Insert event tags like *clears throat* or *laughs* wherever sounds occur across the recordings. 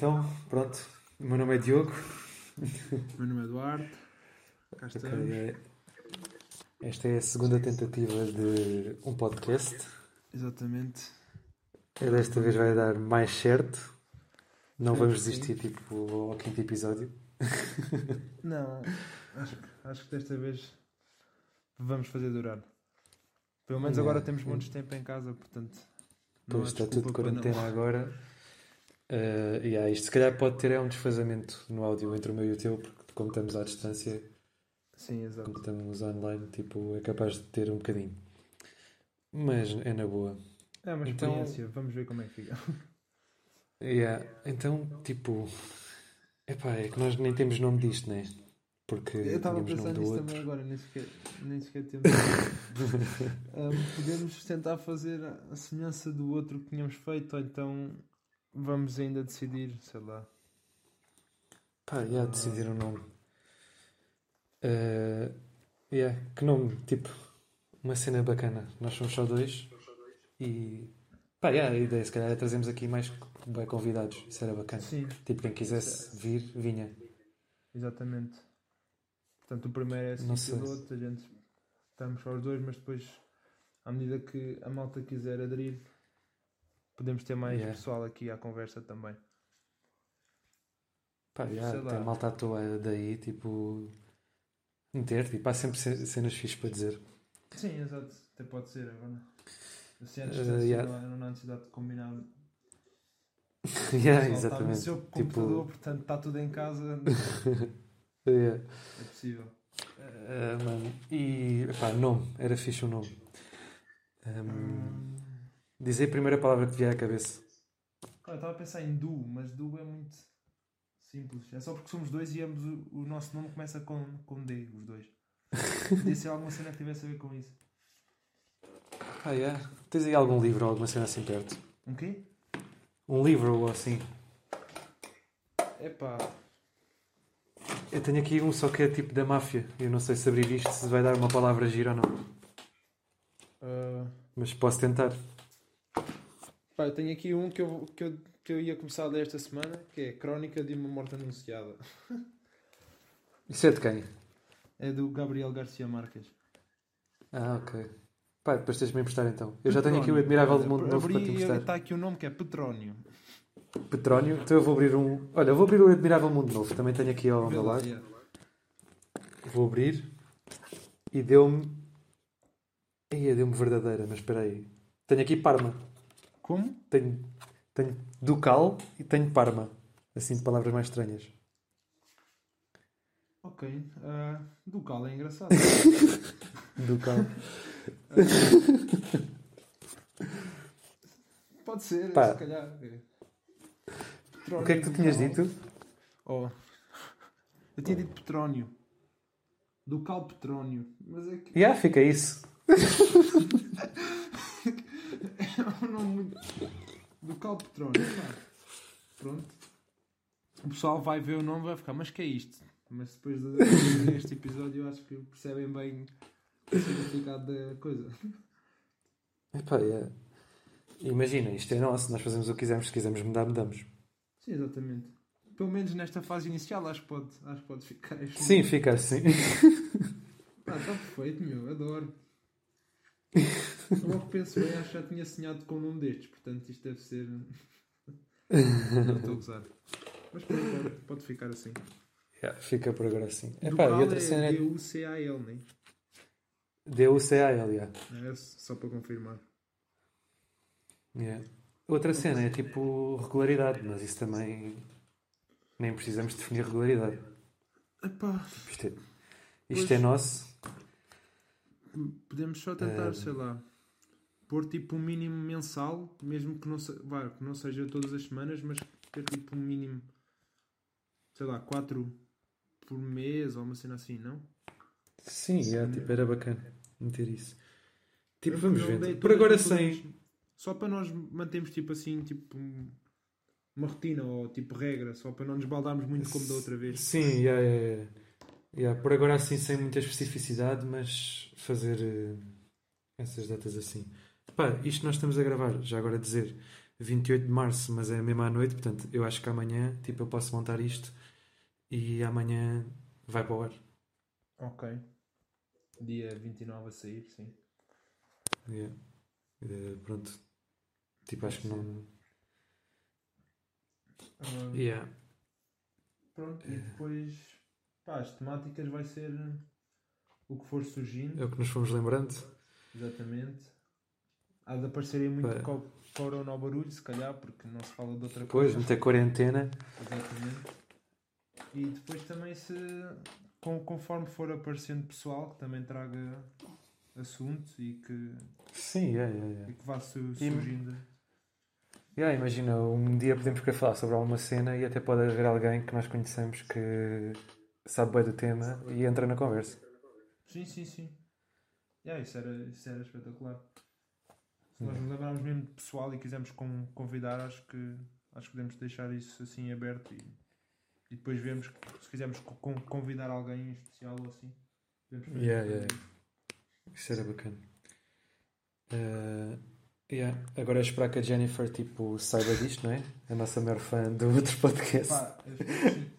Então, pronto. O meu nome é Diogo. O meu nome é Eduardo. Cá Ok, estamos. é- Esta é a segunda tentativa de um podcast. Exatamente. E desta vez vai dar mais certo. Não vamos desistir tipo ao quinto episódio. *laughs* Não, acho, acho que desta vez vamos fazer durar. Pelo menos É, agora temos é. muitos tempo em casa, portanto. Pois está tudo de quarentena agora. Uh, yeah, isto se calhar pode ter é um desfazamento no áudio entre o meu e o teu, porque como estamos à distância, Sim, exato. como estamos online, tipo, é capaz de ter um bocadinho. Mas é na boa. É uma Então- experiência, vamos ver como é que fica. *laughs* Yeah. Então, tipo, epá, é que nós nem temos nome disto, né? Porque Eu estava a tínhamos pensar nome do nisso outro. também agora, nem sequer, nem sequer temos. *laughs* Ahm, podemos tentar fazer a semelhança do outro que tínhamos feito, ou então vamos ainda decidir, sei lá. Pá, yeah, decidir o nome. Uh, yeah, que nome? Tipo, uma cena bacana. Nós somos só dois e. Pá, yeah, a ideia se calhar é trazermos aqui mais bem convidados. Isso era bacana. Sim, Tipo, quem quisesse vir, vinha. exatamente. Portanto, o primeiro é assim piloto, a gente estamos só os dois, mas depois, à medida que a malta quiser aderir, podemos ter mais Yeah. pessoal aqui à conversa também. Pá, yeah, Sei lá. tem malta à toa daí, tipo. Meter, tipo, há sempre ce- cenas fixes para dizer. Sim, exato. Até pode ser agora. Se é a Eh, distância, yeah. não, há- não há necessidade de combinar. *laughs* Yeah, pessoal Está no exatamente. seu computador, Tipo, portanto está tudo em casa. *laughs* yeah. É possível. Uh, mano, e pá, nome, era fixe o nome. Um, Hum, dizer a primeira palavra que te vier à cabeça. eu estava a pensar em Du, mas Du é muito simples. É só porque somos dois e ambos o, o nosso nome começa com, com D, os dois. *laughs* Podia ser alguma cena que tivesse a ver com isso. Ah, yeah. Tens aí algum livro ou alguma cena assim perto? Um quê? Um livro ou assim? Epá, Eu tenho aqui um só que é tipo da máfia. Eu não sei se abrir isto se vai dar uma palavra gira ou não. ah, Mas posso tentar. Pá, eu tenho aqui um que eu, que, eu, que eu ia começar a ler esta semana, que é Crónica de uma Morte Anunciada. *laughs* Isso é de quem? É do Gabriel Garcia Marques. Ah, ok. Pá, depois tens de me emprestar então. Eu já tenho aqui o Admirável do Mundo Novo para te emprestar. está aqui o nome que é Petrónio. Petrónio. Então eu vou abrir um. Olha, eu vou abrir o Admirável Mundo Novo. Também tenho aqui ao meu lado. Vou abrir. E deu-me. Ia, deu-me verdadeira, mas espera aí. Tenho aqui Parma. Como? Tenho, tenho Ducal e tenho Parma. Assim de palavras mais estranhas. Ok. ah, do Cal é engraçado. *laughs* Ducal. *laughs* Pode ser, Pá. se calhar. é. O que é que tu tinhas Petrónio dito? Oh. Eu tinha dito Petrónio. Do Cal Petrónio. Mas é que Já, fica isso. *laughs* *laughs* é um nome muito. Do Cal Petrónio. pá. Pronto. O pessoal vai ver o nome e vai ficar, mas que é isto? Mas depois de de este episódio eu acho que percebem bem o significado da coisa. Epá, é. Imagina, isto é nosso. Nós fazemos o que quisermos. Se quisermos mudar, mudamos. Sim, exatamente. Pelo menos nesta fase inicial acho que pode, acho que pode ficar. Sim, fica assim. Ah, está perfeito, meu, adoro. *laughs* *laughs* Logo que penso bem, acho que já tinha sonhado com um nome destes, portanto isto deve ser. *laughs* Não estou a gozar. Mas pode, pode ficar assim. Já, fica por agora assim. Epá, e outra cena é é D-U-C-A-L, né? D-U-C-A-L, já. É só para confirmar. Yeah. Outra cena é tipo regularidade, mas isso também nem precisamos definir regularidade. Epá, Isto é, isto é nosso. podemos só tentar, Eh, sei lá, pôr tipo um mínimo mensal, mesmo que não, se, vá, que não seja todas as semanas, mas ter tipo um mínimo, sei lá, 4 por mês ou uma cena assim, não? Sim, yeah, tipo, era bacana meter isso. Tipo, Eu vamos ver. Por agora sem. Só para nós mantermos tipo assim, tipo um- uma rotina ou tipo regra, só para não nos baldarmos muito como da outra vez. Sim, yeah, yeah, yeah. Por agora assim sem muita especificidade, mas fazer eh, essas datas assim. Pá, isto nós estamos a gravar, já agora dizer, 28 de março, mas é mesmo à noite, portanto, eu acho que amanhã, tipo, eu posso montar isto e amanhã vai para o ar. Ok. Dia 29 a sair, sim. Yeah. Eh, pronto. Tipo, acho que não. Ah, Yeah. Pronto, e depois, pá, as temáticas vai ser o que for surgindo, É o que nos fomos lembrando. exatamente. Há de aparecer aí muito co- corona ao barulho, se calhar, porque não se fala de outra Depois, coisa. muita quarentena. Exatamente. E depois também se, com- conforme for aparecendo pessoal, que também traga assuntos e que, Sim, yeah, yeah, yeah. e que vá su- surgindo. Yeah, imagina, um dia podemos querer falar sobre alguma cena e até pode haver alguém que nós conhecemos que sabe bem do tema e entra na conversa. Sim, sim, sim. Yeah, isso, era, isso era espetacular. Se nós nos lembrarmos mesmo de pessoal e quisermos con- convidar, acho que, acho que podemos deixar isso assim aberto e, e depois vemos se quisermos co- con- convidar alguém em especial ou assim. Yeah, yeah. isso. Era bacana. Eh, yeah. Agora é esperar que a Jennifer tipo, saiba disto, não é? A nossa maior fã do outro podcast. Pá, eu espero que sim.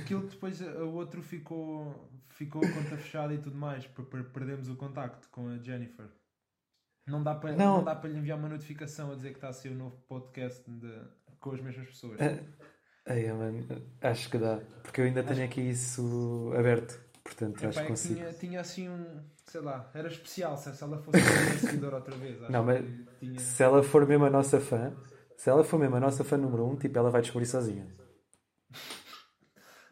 Aquilo que depois o outro ficou, ficou a conta fechada e tudo mais, per- per- perdemos o contacto com a Jennifer. Não dá para Não. não. dá para lhe enviar uma notificação a dizer que está a ser o novo podcast de- com as mesmas pessoas. Ah, ai, mano, acho que dá. Porque eu ainda tenho aqui isso aberto. Portanto, Epá, acho é que consigo. tinha, tinha assim um. Sei lá, era especial se ela fosse uma seguidora outra vez. Acho Não, mas- tinha. Se ela for mesmo a nossa fã, se ela for mesmo a nossa fã número um, tipo, ela vai descobrir sozinha.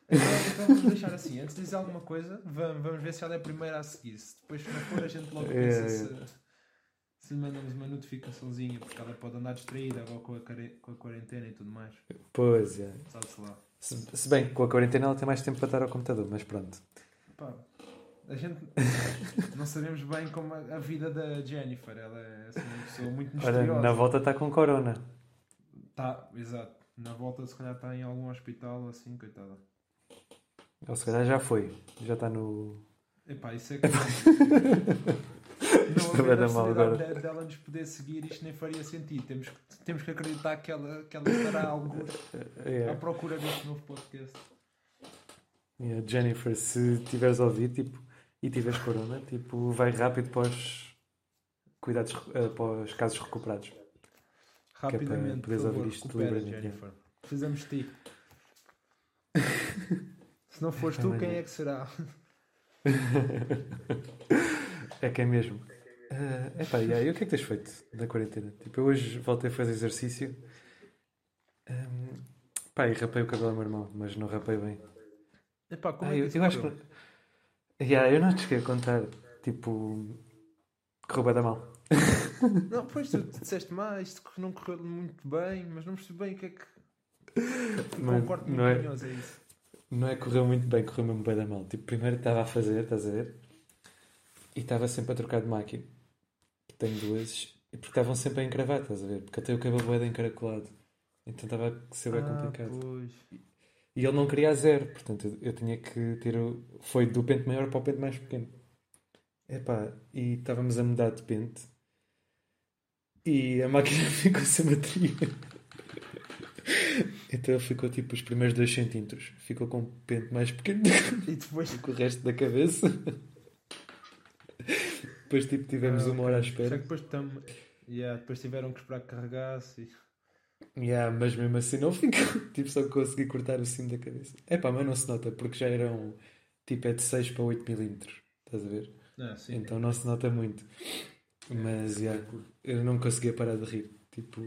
Então, então vamos deixar assim, antes de dizer alguma coisa, vamos, vamos ver se ela é a primeira a seguir. Se depois se não for, a gente logo *laughs* É, pensa é. se, se mandamos uma notificaçãozinha, porque ela pode andar distraída agora com a, care- com a quarentena e tudo mais. Pois é. Sabe-se lá. Se, se bem com a quarentena ela tem mais tempo para estar ao computador, mas pronto. Pá, a gente *laughs* não sabemos bem como a, a vida da Jennifer. Ela é assim, uma pessoa muito Ora, misteriosa. na volta está com corona. Tá, exato. Na volta, se calhar, está em algum hospital assim, coitada. Ou se calhar já foi. Já está no. Epá, isso é *laughs* que. Isto não vai haver a possibilidade de- dela nos poder seguir, isto nem faria sentido. Temos que, temos que acreditar que ela, que ela estará algo à É. procura deste novo podcast. Yeah, Jennifer, se tiveres ouvido tipo, e tiveres corona, tipo, vai rápido para os cuidados, eh, para os casos recuperados. Rapidamente, por poderes ouvir isto livremente. Precisamos de ti. Se não fores tu, quem é que será? *laughs* É que é mesmo. É epá, yeah, e o que é que tens feito na quarentena? Tipo, eu hoje voltei a fazer exercício. Um, pá, e rapei o cabelo ao meu irmão, mas não rapei bem. Epá, como Ah, é que eu, eu acho que. Yeah, eu não te queria contar. Tipo. Correu da mal. *laughs* Não, pois tu disseste mais, isto não correu muito bem, mas não percebi bem o que é que. Mano, muito não é- manhoso, é isso. Não é correu muito bem, correu mesmo bem da mal. Tipo, primeiro estava a fazer, estás a ver? E estava sempre a trocar de máquina. Tenho duas. E porque estavam sempre a encravar, estás a ver? Porque eu tenho o cabelo de encaracolado. Então estava a ser bem Ah, complicado. pois. E ele não queria a zero, portanto eu, eu tinha que ter o... Foi do pente maior para o pente mais pequeno. Epá, e estávamos a mudar de pente. E a máquina *laughs* ficou sem bateria. *laughs* Então ele ficou tipo os primeiros 2 centímetros. Ficou com o pente mais pequeno *laughs* E depois. que o resto da cabeça. Depois tipo tivemos Ah, uma hora à Só espera. que depois, tam... yeah, depois tiveram que esperar que carregasse. e- Yeah, mas mesmo assim não ficou. *laughs* Tipo, só consegui cortar o cimo da cabeça. Epá, mas não se nota, porque já eram tipo é de 6 para 8 milímetros. Estás a ver? Ah, sim. Então não se nota muito. Mas yeah, eu não conseguia parar de rir. Tipo,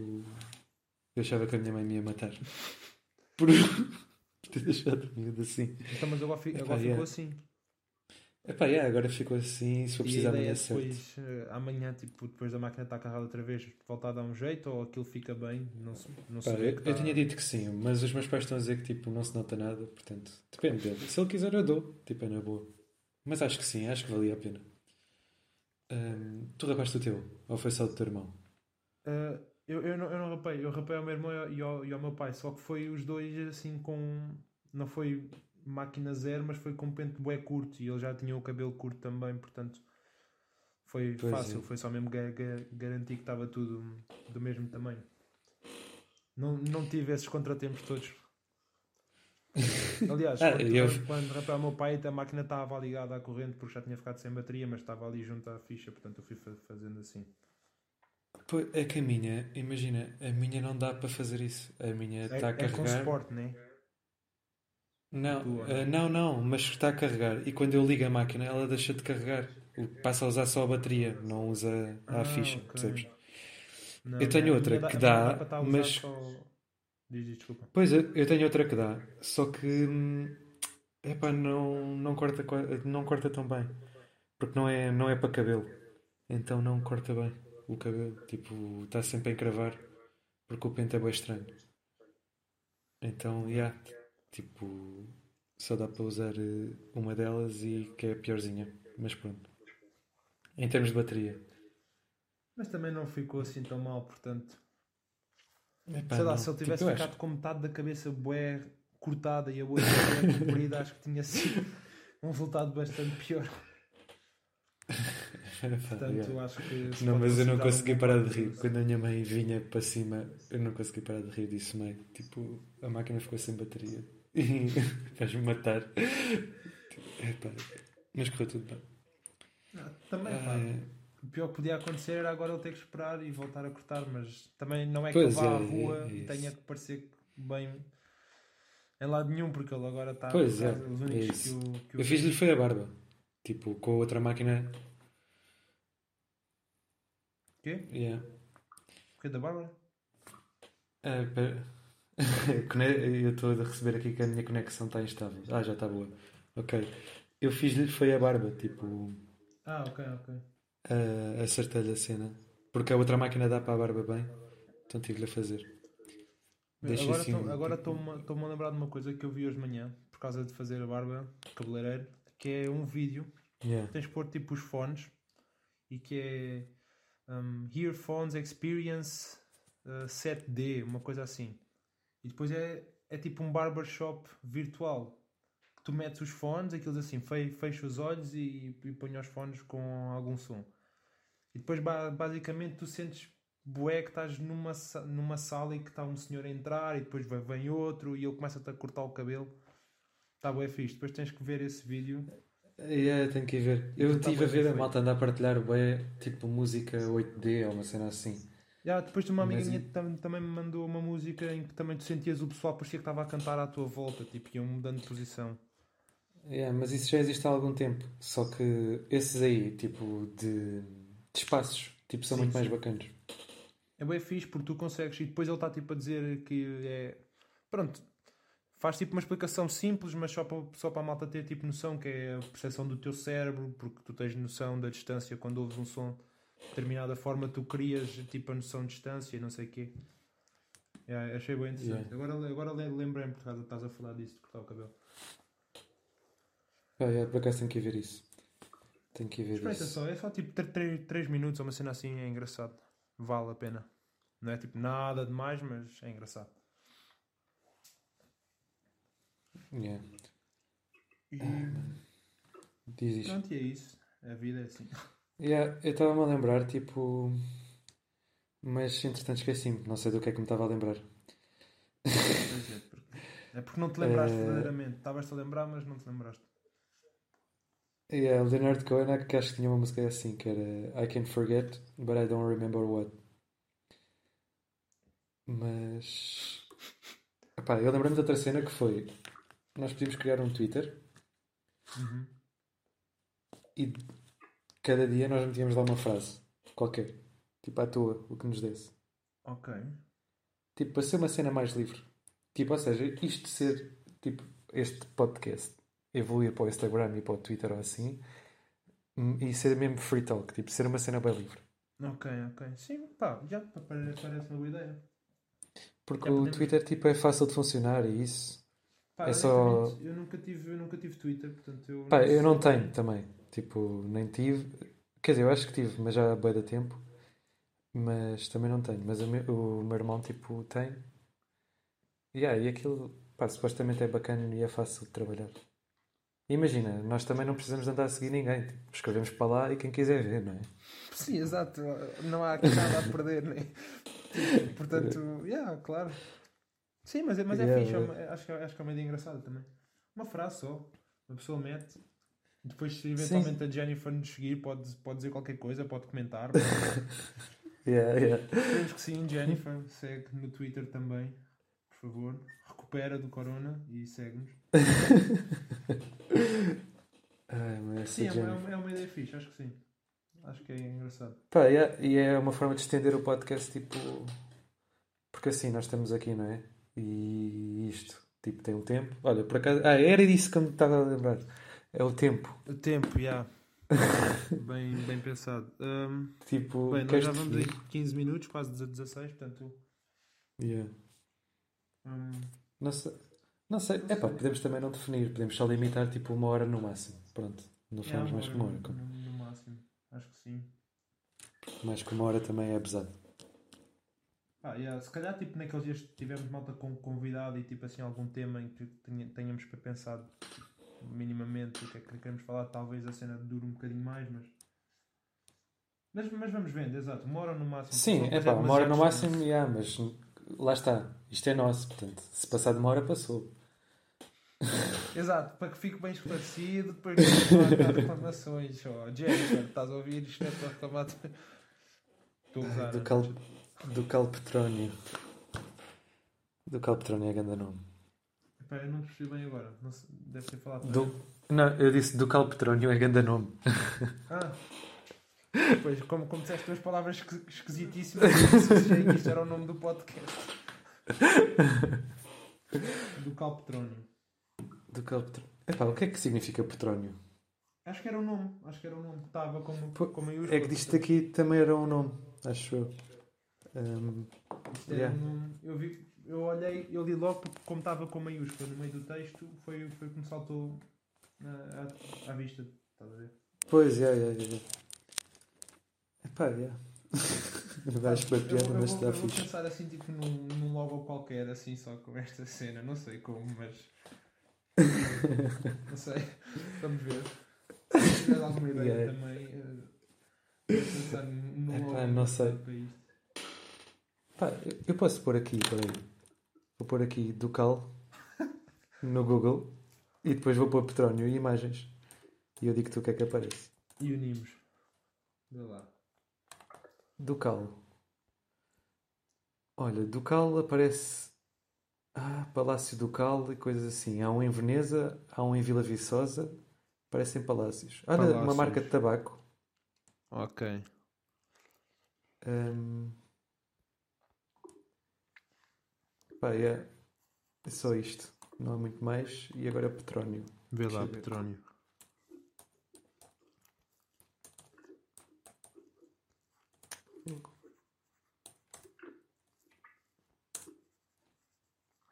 eu achava que a minha mãe me ia matar. *laughs* Por *laughs* ter deixado o miúdo assim. Então, mas agora, fi- agora ficou assim. Epá, yeah, agora ficou assim. Se for precisar, amanhã é certo. depois, eh, amanhã, tipo, depois da máquina estar carregada outra vez, voltar a dar um jeito ou aquilo fica bem? Não, se- não Pá, se eu, que eu tá- tinha dito que sim, mas os meus pais estão a dizer que tipo, não se nota nada, portanto, depende dele. Se ele quiser, eu dou, tipo, é na boa. Mas acho que sim, acho que valia a pena. Ahm, tu rapaste o teu, ou foi só do teu irmão? Ah, eu, eu, não, eu não rapei, eu rapei ao meu irmão e ao, e ao meu pai, só que foi os dois assim com. Não foi máquina zero, mas foi com pente bué curto e ele já tinha o cabelo curto também, portanto foi Pois fácil, é. foi só mesmo ga- ga- garantir que estava tudo do mesmo tamanho. Não, não tive esses contratempos todos. Aliás, *laughs* Ah, quando, eu- quando rapaz, o meu pai, a máquina estava ligada à corrente porque já tinha ficado sem bateria, mas estava ali junto à ficha, portanto eu fui fa- fazendo assim. Pô, é que a minha, imagina, a minha não dá para fazer isso. A minha É, está a é com carregar. suporte, não é? Não, eh, não, não, mas está a carregar. E quando eu ligo a máquina, ela deixa de carregar. Passa a usar só a bateria, não usa a Ah, ficha, ok. percebes? Não, Eu tenho a outra que dá, usar mas- só- Diz, diz, desculpa. Pois, eu eu tenho outra que dá, só que hum, epá, não, não, corta, não corta tão bem. Porque não é, não é para cabelo. Então não corta bem o cabelo. Tipo, está sempre a encravar. Porque o pente é bem estranho. Então, yeah, tipo, só dá para usar eh, uma delas e que é a piorzinha. Mas pronto. Em termos de bateria. Mas também não ficou assim tão mal, portanto. Epá, Sei lá, não. se ele Tipo, tivesse acho- ficado com metade da cabeça bué cortada e a outra comprida, acho que tinha sido um resultado bastante pior. *laughs* Portanto, acho que. Não, mas eu não consegui parar de rir. Quando a minha mãe vinha para cima, eu não consegui parar de rir disso meio. Tipo, a máquina ficou sem bateria. *laughs* E faz-me matar. Epá, mas correu tudo bem. Ah, Também, pá. Ah, O pior que podia acontecer era agora ele ter que esperar e voltar a cortar, mas também não é que Pois ele vá à é, rua é e tenha que parecer bem em lado nenhum, porque ele agora está Pois é, os é únicos que o, que o eu fiz-lhe foi a barba. Tipo, com a outra máquina. Quê? Yeah. O quê da Bárbara? Pera. *laughs* Cone- eu estou a receber aqui que a minha conexão está instável. Ah, já está boa. Ok. Eu fiz-lhe foi a barba. Tipo, Ah, ok, ok. a acertei-lhe a cena. Porque a outra máquina dá para a barba bem. Então tive-lhe a fazer. Deixa agora assim, tô- agora tipo- estou-me estou-me a lembrar de uma coisa que eu vi hoje de manhã, por causa de fazer a barba cabeleireiro, que é um vídeo Yeah. tens de pôr tipo os fones e que é um, Earphones Experience uh, 7D, uma coisa assim. E depois é, é tipo um barbershop virtual. Tu metes os fones, aqueles assim, fe- fecha os olhos e, e põe os fones com algum som. E depois ba- basicamente tu sentes bué que estás numa, numa sala e que está um senhor a entrar e depois vem outro e ele começa-te a cortar o cabelo. Está bué fixe. Depois tens que ver esse vídeo. Yeah, tenho que ir ver. Eu Então tá estive a bem ver a malta andar a partilhar bué, tipo música 8D ou uma cena assim. Já, depois de uma amiga minha e- tam- também me mandou uma música em que também tu sentias o pessoal parecia que estava a cantar à tua volta, tipo, iam mudando de posição. Yeah, mas isso já existe há algum tempo. Só que esses aí, tipo, de, de espaços, tipo, são Sim, muito mais sim. bacanas. É bem fixe porque tu consegues, e depois ele está tipo a dizer que é. Pronto, faz tipo uma explicação simples, mas só para, só para a malta ter tipo noção que é a percepção do teu cérebro, porque tu tens noção da distância quando ouves um som de determinada forma, tu crias tipo a noção de distância e não sei o quê. Yeah, achei bem interessante. Agora, agora le- lembrei-me por causa estás a falar disso de cortar o cabelo. Ah, yeah, por acaso tenho que ver isso. Tenho que ver Espreita isso. só, é só tipo 3 minutos, uma cena assim, é engraçado. Vale a pena. Não é tipo nada demais, mas é engraçado. Yeah. E Diz isto. pronto, e é isso. A vida é assim. Yeah, eu estava-me a lembrar, tipo. Mas entretanto esqueci-me. Não sei do que é que me estava a lembrar. Pois é, porque, é porque não te lembraste Eh, verdadeiramente. Estavas-te a lembrar, mas não te lembraste. Yeah, Leonard Cohen, que acho que tinha uma música assim, que era I can forget, but I don't remember what. Mas. Epá, eu lembrei-me de outra cena que foi. Nós podíamos criar um Twitter Uhum. e cada dia nós metíamos lá uma frase qualquer. Tipo à toa, o que nos desse. Ok. Tipo, para ser uma cena mais livre. Tipo, ou seja, isto ser, tipo, este podcast evoluir para o Instagram e para o Twitter ou assim hum, e ser mesmo free talk, tipo, ser uma cena bem livre. Ok, ok. Sim, pá, já pa- pare- parece uma boa ideia. Porque Já o podemos- Twitter, tipo, é fácil de funcionar e isso. Pá, É só- Eu nunca tive, eu nunca tive Twitter, portanto eu. Pá, eu não tenho também. Tipo, nem tive. Quer dizer, eu acho que tive, mas já há de tempo. Mas também não tenho. Mas o meu, o meu irmão, tipo, tem. Yeah, e aquilo, pá, supostamente é bacana e é fácil de trabalhar. Imagina, nós também não precisamos de andar a seguir ninguém. Tipo, escrevemos para lá e quem quiser ver, não é? Sim, exato. Não há aqui nada a perder, né? Portanto, yeah, claro. Sim, mas é, mas é Yeah, fixe. é yeah. é- acho, que, é- acho que é uma ideia engraçada também. Uma frase só. Uma pessoa mete. Depois, se eventualmente a Jennifer nos seguir, pode, pode dizer qualquer coisa, pode comentar. *laughs* Yeah, yeah. Esperemos que sim, Jennifer. Segue no Twitter também, por favor. Recupera do Corona e segue-nos. *laughs* Ai, mas essa Sim, é uma, é uma- é uma ideia fixe, acho que sim. Acho que é engraçado. Pá, yeah, e é uma forma de estender o podcast, tipo. Porque assim, nós estamos aqui, não é? E isto, tipo, tem um tempo. Olha, por acaso. Ah, era disso que eu me estava a lembrar. É o tempo. O tempo, já. *laughs* bem, bem pensado. Hum, Tipo, bem, nós já vamos definir? aí 15 minutos, quase 16, portanto. Yeah. hum, Não sei. Não sei. É pá, podemos também não definir. Podemos só limitar, tipo, uma hora no máximo. Pronto. Não falamos mais que uma hora. no, no máximo. Acho que sim. Mais que uma hora também é pesado. Ah, yeah, se calhar tipo naqueles dias que tivemos malta com convidado e tipo assim algum tema em que tenha- tenhamos para pensar minimamente o que é que queremos falar, talvez a cena dure um bocadinho mais, mas. Mas, mas vamos vendo, exato, uma hora no máximo. Sim, é depois pá, uma hora no máximo, yeah, mas lá está. Isto é nosso, portanto, se passar de uma hora, passou. Exato, para que fique bem esclarecido, depois não reclamações. Oh, Jennifer, estás a ouvir isto? É para reclamar. Estou a usar. Do, cal, do Calpetrónio. Do Calpetrónio é grande nome. Epá, eu não percebi bem agora. Não sei, deve ter falado. Do, não, eu disse do Calpetrónio é grande nome. Ah! *laughs* Pois, como, como disseste duas palavras esqui- esquisitíssimas, eu que isto era o nome do podcast. Do Calpetrónio. Do Calpetrónio. Epá, o que é que significa Petrónio? Acho que era o nome. Acho que era o nome que estava como, como. É que disto aqui também era um nome, acho eu. Um, yeah. um. Eu, vi, eu olhei, eu li logo porque como estava com maiúscula no meio do texto, foi, foi como saltou à, à, à vista. Estás a ver? Pois, é, é, é. Epá, é. Vais para a Eu, piada, mas vou, está eu vou fixe. pensar assim tipo num, num logo qualquer, assim só com esta cena, não sei como, mas. *laughs* não sei. Vamos ver. *laughs* Se tiver alguma ideia Yeah. também. vou pensar num Epá, logo não sei. Pá, eu- posso pôr aqui, peraí. Vou pôr aqui Ducal *laughs* no Google e depois vou pôr Petrónio e imagens. E eu digo-te o que é que aparece. E unimos. Vê lá. Ducal. Olha, Ducal aparece. Ah, Palácio Ducal e coisas assim. Há um em Veneza, há um em Vila Viçosa. Parecem palácios. Olha, uma Palácios. marca de tabaco. Ok. Hum. Pá, é, é só isto. Não há muito mais. E agora Petrónio. Vê Deixa lá. Petrónio.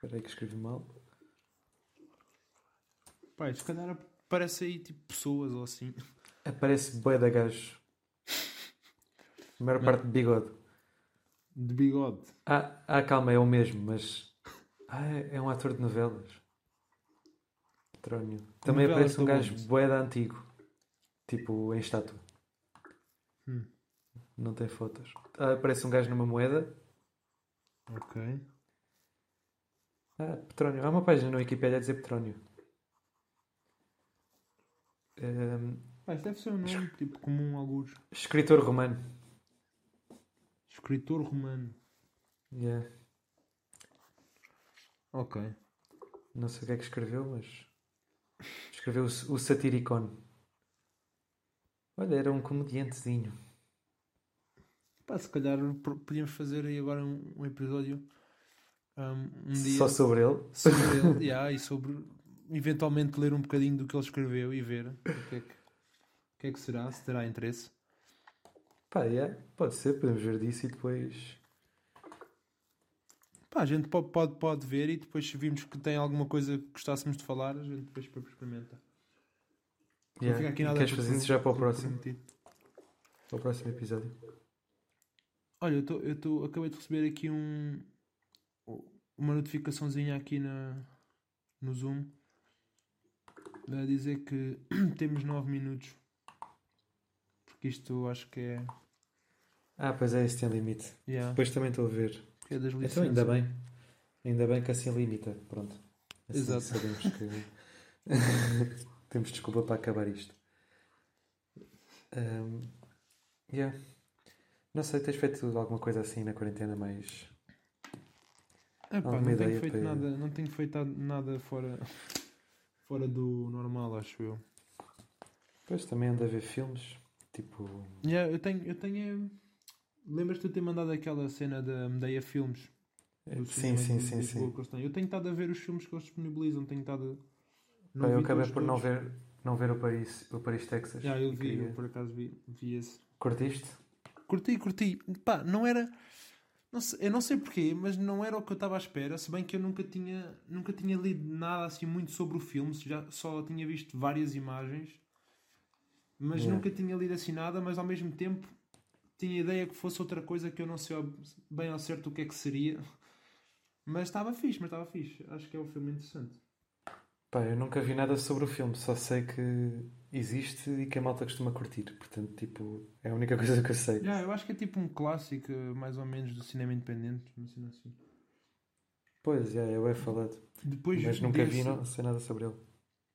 Espera aí que escrevi mal. Pai, se calhar parece aí tipo pessoas ou assim. Aparece bué da gajo. A maior parte de bigode. De bigode. Ah, ah, calma, é o mesmo, mas. Ah, é é um ator de novelas. Petrónio. Também Novelas aparece um gajo onde? bué da antigo. Tipo, em estátua. Hum. Não tem fotos. Ah, aparece um gajo numa moeda. Ok. Ah, Petrónio. Há uma página no Wikipedia a dizer Petrónio. Pai, isso deve ser um nome tipo comum, alguns. escritor romano. Escritor romano. Yeah. Ok. Não sei o que é que escreveu, mas. Escreveu o, Satiricon. Olha, era um comediantezinho. Pá, se calhar podíamos fazer aí agora um, um episódio um, um dia Só sobre ele. sobre ele *laughs* yeah, e sobre eventualmente ler um bocadinho do que ele escreveu e ver o que é que, o que, é que será, se terá interesse. Pá, yeah, pode ser, podemos ver disso e depois. Pá, a gente pode, pode, pode ver e depois se virmos que tem alguma coisa que gostássemos de falar, a gente depois experimenta. Não Yeah. fica aqui nada Queres fazer isso já para o próximo? Para o próximo episódio? Olha, eu, tô, eu tô, acabei de receber aqui um, uma notificaçãozinha aqui na, no Zoom a dizer que *clears throat* temos 9 minutos. Porque isto eu acho que é. Ah, pois é, esse tem limite. Yeah, Depois também estou a ver. é das Então ainda bem. Ainda bem que assim limita. Pronto. Assim Exato. sabemos que *laughs* temos desculpa para acabar isto. Um, yeah. Não sei, tens feito alguma coisa assim na quarentena mais. Epá, não tenho feito para- nada, não tenho feito nada fora, fora do normal, acho eu. Pois também ando a ver filmes. Tipo. Yeah, eu tenho, eu tenho. É- Lembras-te de ter mandado aquela cena da Medeia Filmes? do Sim, sim, sim, sim. Eu tenho estado a ver os filmes que eles disponibilizam, tenho estado a. Eu acabei por não ver, não ver o Paris, o Paris Texas. Já, eu vi, eu por acaso vi, vi esse. Curtiste? Curti, curti. Pá, não era. Não sei, eu não sei porquê, mas não era o que eu estava à espera. Se bem que eu nunca tinha, nunca tinha lido nada assim muito sobre o filme, já só tinha visto várias imagens, mas Yeah. nunca tinha lido assim nada. Mas ao mesmo tempo tinha ideia que fosse outra coisa que eu não sei bem ao certo o que é que seria. Mas estava fixe, mas estava fixe. Acho que é um filme interessante. Pá, eu nunca vi nada sobre o filme, só sei que existe e que a malta costuma curtir. Portanto, tipo, é a única *laughs* coisa que eu sei. Yeah, eu acho que é tipo um clássico, mais ou menos, do cinema independente. Uma cena assim. Pois, já, eu é falado. Depois Mas nunca vi, desse- não sei nada sobre ele.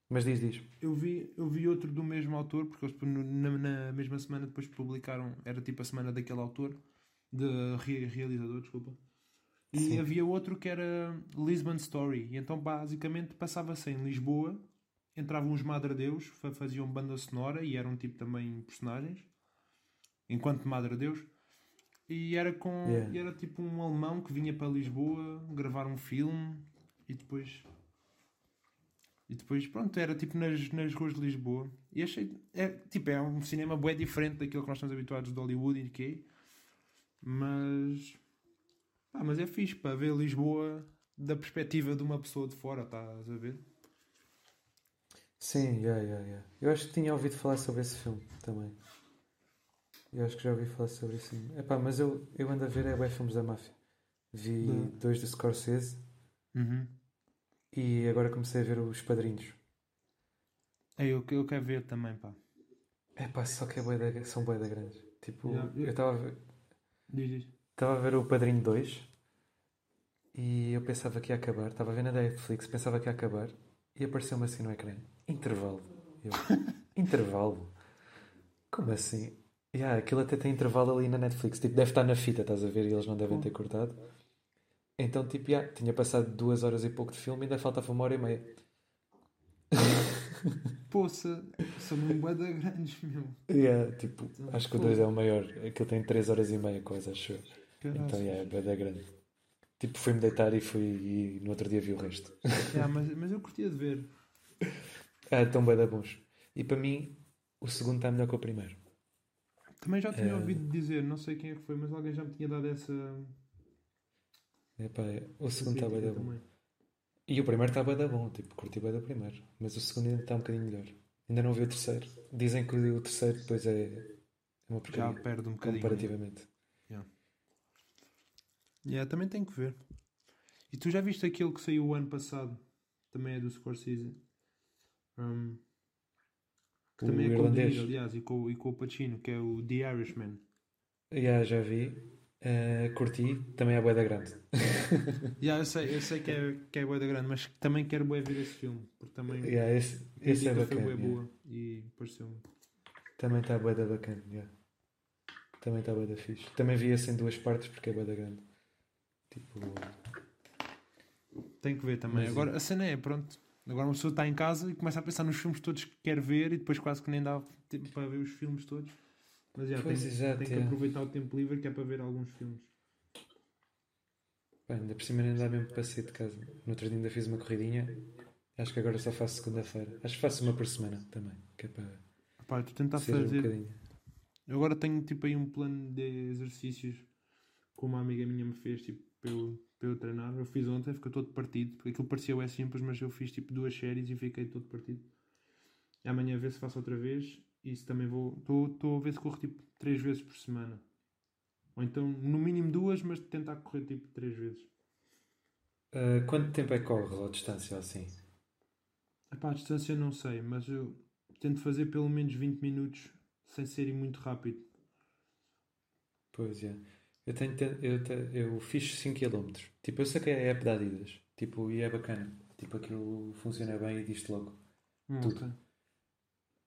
Mas diz, diz. Eu vi, eu vi outro do mesmo autor, porque eles na, na mesma semana depois publicaram, era tipo a semana daquele autor, de re- realizador, desculpa. E Sim. havia outro que era Lisbon Story. E então basicamente passava-se em Lisboa, entravam uns madre-deus, fa- faziam banda sonora e eram tipo também personagens, enquanto madre-deus. E era com Yeah. e era tipo um alemão que vinha para Lisboa gravar um filme e depois e depois, pronto, era tipo nas, nas ruas de Lisboa. E achei. É, tipo, é um cinema bué diferente daquilo que nós estamos habituados de Hollywood e que Mas. Pá, mas é fixe para ver Lisboa da perspectiva de uma pessoa de fora, estás a ver? Sim, já, já, já. Eu acho que tinha ouvido falar sobre esse filme também. Eu acho que já ouvi falar sobre isso. Epá, mas eu, eu ando a ver é bué filmes da máfia. Vi Da- dois de Scorsese Uhum. E agora comecei a ver os Padrinhos. É, eu, eu quero ver também, pá. Epá, só que é bué da, são bué da grandes. Tipo, Yeah, eu- estava a ver... Estava a ver o Padrinho 2 e eu pensava que ia acabar. Estava a ver na Netflix, pensava que ia acabar e apareceu-me assim no ecrã: intervalo. Eu, *laughs* intervalo? Como assim? Yeah, aquilo até tem intervalo ali na Netflix. Tipo, deve estar na fita, estás a ver? E eles não devem ter cortado. Então, tipo, yeah, tinha passado duas horas e pouco de filme e ainda faltava uma hora e meia. *laughs* Poça, são mesmo bué da grandes, meu. Yeah, tipo, Então, acho que o fogo. 2 é o maior. Aquilo tem três horas e meia, quase, acho eu. Então, yeah, é bué da grande. Tipo, fui-me deitar e fui e no outro dia vi o resto. *laughs* Yeah, mas, mas eu curtia de ver. *laughs* Ah, estão bem da bons. E para mim, o segundo está melhor que o primeiro. Também já tinha É. ouvido dizer, não sei quem é que foi, mas alguém já me tinha dado essa. Epá, o segundo está bem da bom. também. E o primeiro está bem da bom, tipo, curti bem do primeiro. Mas o segundo ainda está um bocadinho melhor. Ainda não vi o terceiro. Dizem que o terceiro depois é, é uma Já porcaria. perde um bocadinho. comparativamente. Yeah, também tenho que ver. E tu já viste aquele que saiu o ano passado? Também é do Scorsese. Um, que O também é com o irlandês. Niro, aliás, e com, e com o Pacino, que é o The Irishman. Yeah, já vi. Ah, curti. Também é bué da grande. *laughs* Yeah, eu sei, eu sei que é, que é bué da grande, mas também quero bué ver esse filme. Porque também Yeah, esse a esse é foi bacana. bué yeah. boa. E pareceu-me. Também está bué da bacana. yeah. Também está bué da fixe. Também vi esse em duas partes porque é bué da grande. Tipo... Tenho que ver também. Mas- Agora, a cena é, pronto. Agora uma pessoa está em casa e começa a pensar nos filmes todos que quer ver e depois quase que nem dá tempo para ver os filmes todos. Mas já, Pois, tem, exato, tem que é. aproveitar o tempo livre que é para ver alguns filmes. Pá, ainda por cima nem dá mesmo para sair de casa. No outro dia ainda fiz uma corridinha. Acho que agora só faço segunda-feira. Acho que faço uma por semana também. Que é para Pá, tu tentar um fazer. bocadinho. Eu agora tenho tipo aí um plano de exercícios que uma amiga minha me fez tipo, para, eu, para eu treinar. Eu fiz ontem, fiquei todo partido. Porque aquilo parecia é simples, mas eu fiz tipo duas séries e fiquei todo partido. Amanhã a ver se faço outra vez. Se também vou. Estou a ver se corro tipo três vezes por semana. Ou então no mínimo duas, mas tentar correr tipo três vezes. Ah, quanto tempo é que corres ou distância assim? Epá, a distância não sei, mas eu tento fazer pelo menos 20 minutos sem ser muito rápido. Pois é. Eu, tenho, te- eu, eu fiz 5 km. Tipo, eu saquei a app da Adidas. Tipo, e é bacana. Tipo, aquilo funciona bem e diz-te logo. Hum, Tudo. ok.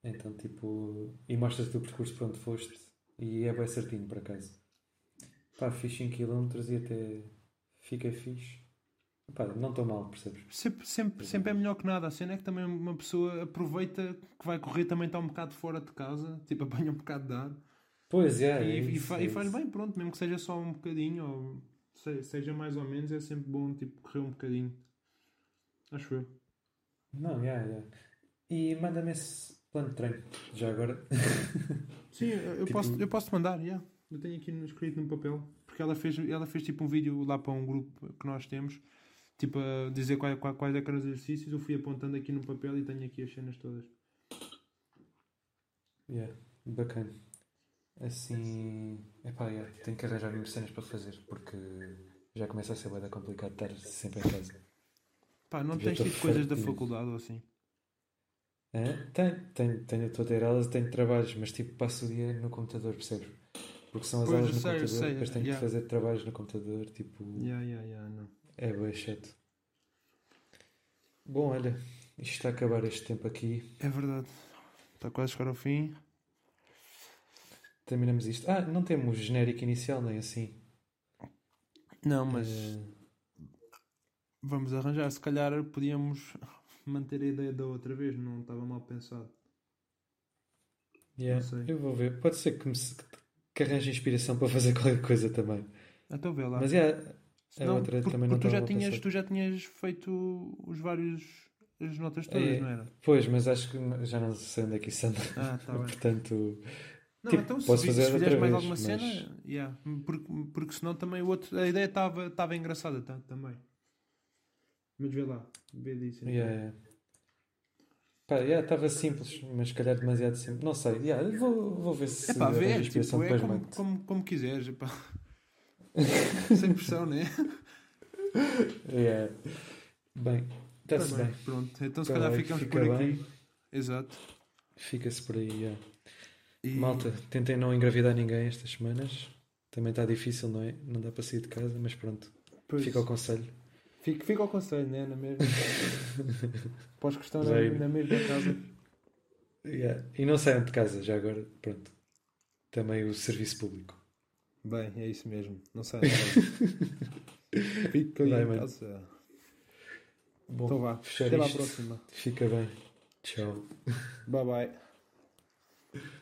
Então, tipo, e mostras-te o percurso para onde foste. E é bem certinho, por acaso. Pá, fiz 5 km e até fica fixe. Pá, não estou mal, percebes? Sempre, sempre, sempre é melhor que nada. A cena é que também uma pessoa aproveita que vai correr também está um bocado fora de casa, tipo *laughs* apanha um bocado de ar Pois é, e, é e isso, fa- é e faz bem, pronto, mesmo que seja só um bocadinho ou se- seja mais ou menos, é sempre bom tipo correr um bocadinho. Acho eu. Não, já, já. E manda-me esse plano de treino, já agora. *laughs* Sim, eu, Tipo- posso, eu posso te mandar, yeah. eu tenho aqui escrito num papel, porque ela fez, ela fez tipo um vídeo lá para um grupo que nós temos, tipo a dizer quais, quais, é que eram os exercícios, eu fui apontando aqui no papel e tenho aqui as cenas todas. Yeah, bacana. Assim, epá, yeah, tenho que arranjar minhas cenas para fazer, porque já começa a ser bem complicado estar sempre em casa. Pá, não Já tens tipo coisas da faculdade ou assim? É? Tenho, tenho, tenho, estou a ter aulas, tenho trabalhos, mas tipo passo o dia no computador, percebes? Porque são as Pois, aulas no sei, computador, sei, depois tenho yeah. que fazer trabalhos no computador, tipo, Yeah, yeah, é bem chato. Bom, olha, isto está a acabar este tempo aqui, É verdade. Está quase a chegar ao fim. terminamos isto. Ah, não temos genérico inicial, nem assim. Não, mas Eh, vamos arranjar. Se calhar podíamos manter a ideia da outra vez, não estava mal pensado. yeah, não sei. eu vou ver, pode ser que, me, que arranje inspiração para fazer *laughs* qualquer coisa também. Então vê lá. Mas yeah, a Não, outra porque, também não porque tu, já tinhas, pensar. tu já tinhas feito os vários as notas todas, É. não era? Pois, mas acho que já não sei onde é que isso anda. Ah, está *laughs* bem. Portanto, Não, Tipo, então se, posso fazer se outra fizeres mais vez, alguma mas- cena, yeah. porque, porque senão também o outro, a ideia estava estava engraçada tá, também. Mas vê lá, vê disso. então. yeah, yeah. Pá, yeah, estava simples, mas se calhar demasiado simples. Não sei, yeah, vou, vou ver se É pá, vê, inspiração tipo, é depois como, como, como quiseres. epá. *laughs* Sem pressão, né? Yeah. Bem, está-se Tá bem. bem, Pronto, então se Tá calhar ficamos fica por aqui. bem. Exato. Fica-se por aí. yeah. E- Malta, tentem não engravidar ninguém estas semanas. Também está difícil, não é? Não dá para sair de casa, mas pronto. Pois, Fica o conselho. Fica, fica ao conselho, né? Na mesma. *laughs* Pós questão na, na mesma casa. Yeah. E não saiam de casa, já agora. Pronto. Também o serviço público. Bem, é isso mesmo. Não sai de *laughs* casa. Fica Vai, em casa. Bom, Então vá. Até isto. próxima. Fica bem. Tchau. Bye bye.